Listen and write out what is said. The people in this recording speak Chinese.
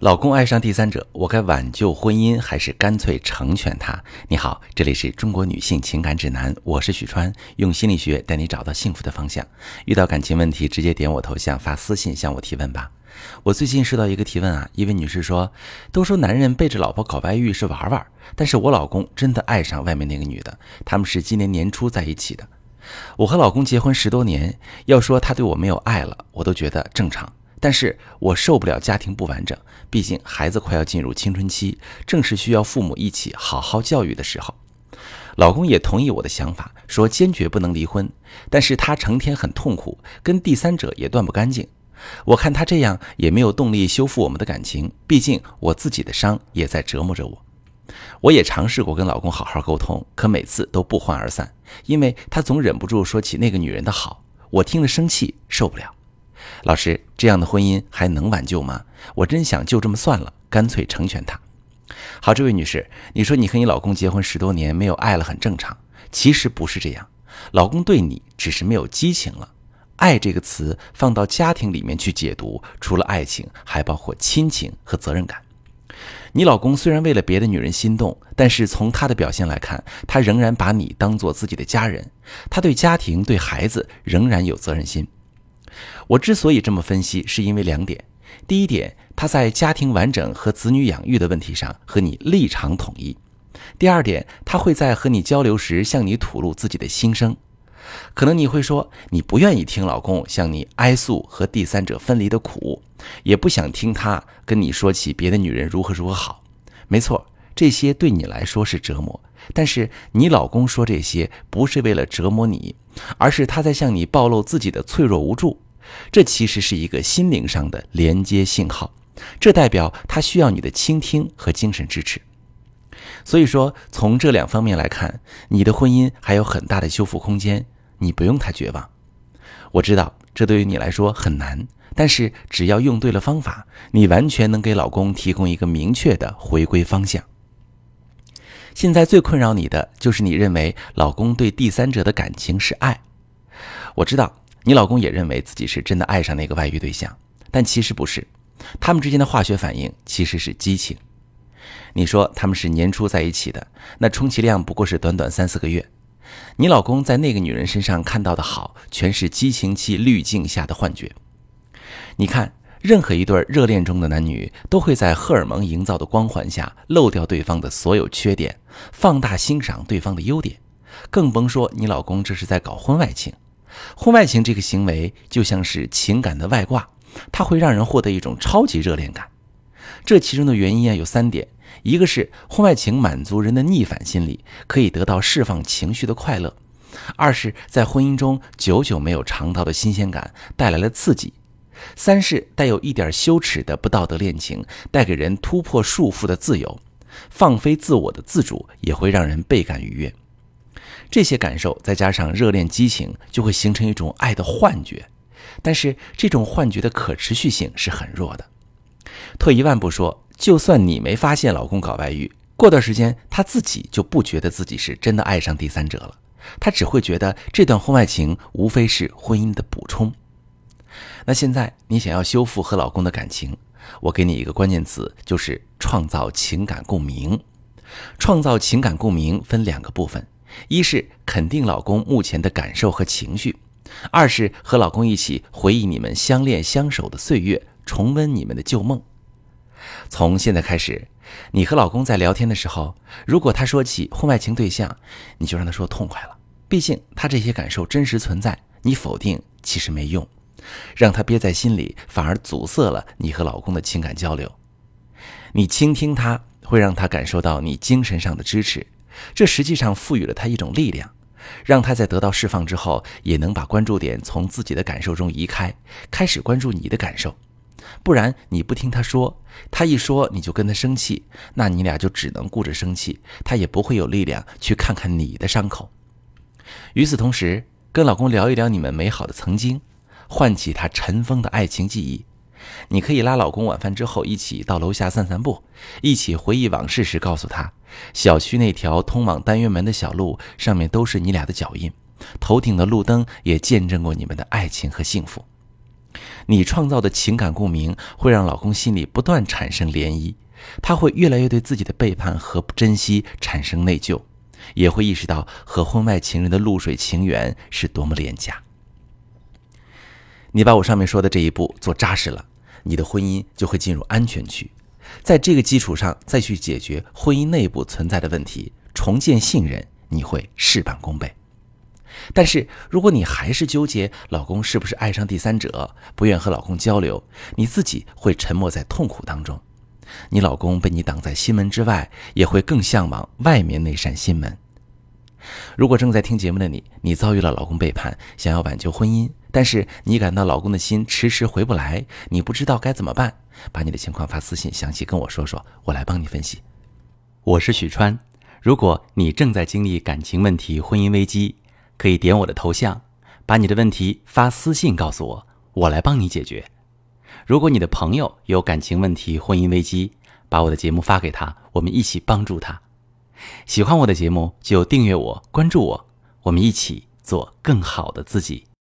老公爱上第三者，我该挽救婚姻还是干脆成全他？你好，这里是中国女性情感指南，我是许川，用心理学带你找到幸福的方向。遇到感情问题，直接点我头像发私信向我提问吧。我最近收到一个提问啊，一位女士说，都说男人背着老婆搞外遇是玩玩，但是我老公真的爱上外面那个女的，他们是今年年初在一起的。我和老公结婚十多年，要说他对我没有爱了，我都觉得正常。但是我受不了家庭不完整，毕竟孩子快要进入青春期，正是需要父母一起好好教育的时候。老公也同意我的想法，说坚决不能离婚，但是他成天很痛苦，跟第三者也断不干净。我看他这样也没有动力修复我们的感情，毕竟我自己的伤也在折磨着我。我也尝试过跟老公好好沟通，可每次都不欢而散，因为他总忍不住说起那个女人的好，我听了生气，受不了。老师，这样的婚姻还能挽救吗？我真想就这么算了，干脆成全他。好，这位女士，你说你和你老公结婚十多年没有爱了很正常，其实不是这样，老公对你只是没有激情了。爱这个词放到家庭里面去解读，除了爱情，还包括亲情和责任感。你老公虽然为了别的女人心动，但是从他的表现来看，他仍然把你当做自己的家人，他对家庭对孩子仍然有责任心。我之所以这么分析，是因为两点：第一点，他在家庭完整和子女养育的问题上和你立场统一；第二点，他会在和你交流时向你吐露自己的心声。可能你会说，你不愿意听老公向你哀诉和第三者分离的苦，也不想听他跟你说起别的女人如何如何好。没错，这些对你来说是折磨，但是你老公说这些不是为了折磨你，而是他在向你暴露自己的脆弱无助。这其实是一个心灵上的连接信号，这代表他需要你的倾听和精神支持。所以说，从这两方面来看，你的婚姻还有很大的修复空间，你不用太绝望。我知道这对于你来说很难，但是只要用对了方法，你完全能给老公提供一个明确的回归方向。现在最困扰你的就是你认为老公对第三者的感情是爱，我知道。你老公也认为自己是真的爱上那个外遇对象，但其实不是，他们之间的化学反应其实是激情。你说他们是年初在一起的，那充其量不过是短短三四个月。你老公在那个女人身上看到的好，全是激情期滤镜下的幻觉。你看，任何一对热恋中的男女，都会在荷尔蒙营造的光环下漏掉对方的所有缺点，放大欣赏对方的优点，更甭说你老公这是在搞婚外情。婚外情这个行为就像是情感的外挂，它会让人获得一种超级热恋感。这其中的原因啊有三点：一个是婚外情满足人的逆反心理，可以得到释放情绪的快乐；二是，在婚姻中久久没有尝到的新鲜感带来了刺激；三是带有一点羞耻的不道德恋情带给人突破束缚的自由，放飞自我的自主也会让人倍感愉悦。这些感受再加上热恋激情，就会形成一种爱的幻觉。但是这种幻觉的可持续性是很弱的。退一万步说，就算你没发现老公搞外遇，过段时间他自己就不觉得自己是真的爱上第三者了，他只会觉得这段婚外情无非是婚姻的补充。那现在你想要修复和老公的感情，我给你一个关键词，就是创造情感共鸣。创造情感共鸣分两个部分。一是肯定老公目前的感受和情绪，二是和老公一起回忆你们相恋相守的岁月，重温你们的旧梦。从现在开始，你和老公在聊天的时候，如果他说起婚外情对象，你就让他说痛快了，毕竟他这些感受真实存在，你否定其实没用，让他憋在心里，反而阻塞了你和老公的情感交流。你倾听他，会让他感受到你精神上的支持。这实际上赋予了他一种力量，让他在得到释放之后，也能把关注点从自己的感受中移开，开始关注你的感受。不然你不听他说，他一说你就跟他生气，那你俩就只能顾着生气，他也不会有力量去看看你的伤口。与此同时，跟老公聊一聊你们美好的曾经，唤起他尘封的爱情记忆。你可以拉老公晚饭之后一起到楼下散散步，一起回忆往事时，告诉他，小区那条通往单元门的小路上面都是你俩的脚印，头顶的路灯也见证过你们的爱情和幸福。你创造的情感共鸣会让老公心里不断产生涟漪，他会越来越对自己的背叛和不珍惜产生内疚，也会意识到和婚外情人的露水情缘是多么廉价。你把我上面说的这一步做扎实了，你的婚姻就会进入安全区，在这个基础上再去解决婚姻内部存在的问题，重建信任，你会事半功倍。但是，如果你还是纠结老公是不是爱上第三者，不愿和老公交流，你自己会沉默在痛苦当中。你老公被你挡在心门之外，也会更向往外面那扇心门。如果正在听节目的你，你遭遇了老公背叛，想要挽救婚姻，但是你感到老公的心迟迟回不来，你不知道该怎么办，把你的情况发私信，详细跟我说说，我来帮你分析。我是许川，如果你正在经历感情问题、婚姻危机。可以点我的头像，把你的问题发私信告诉我，我来帮你解决。如果你的朋友有感情问题、婚姻危机，把我的节目发给他，我们一起帮助他。喜欢我的节目就订阅我、关注我，我们一起做更好的自己。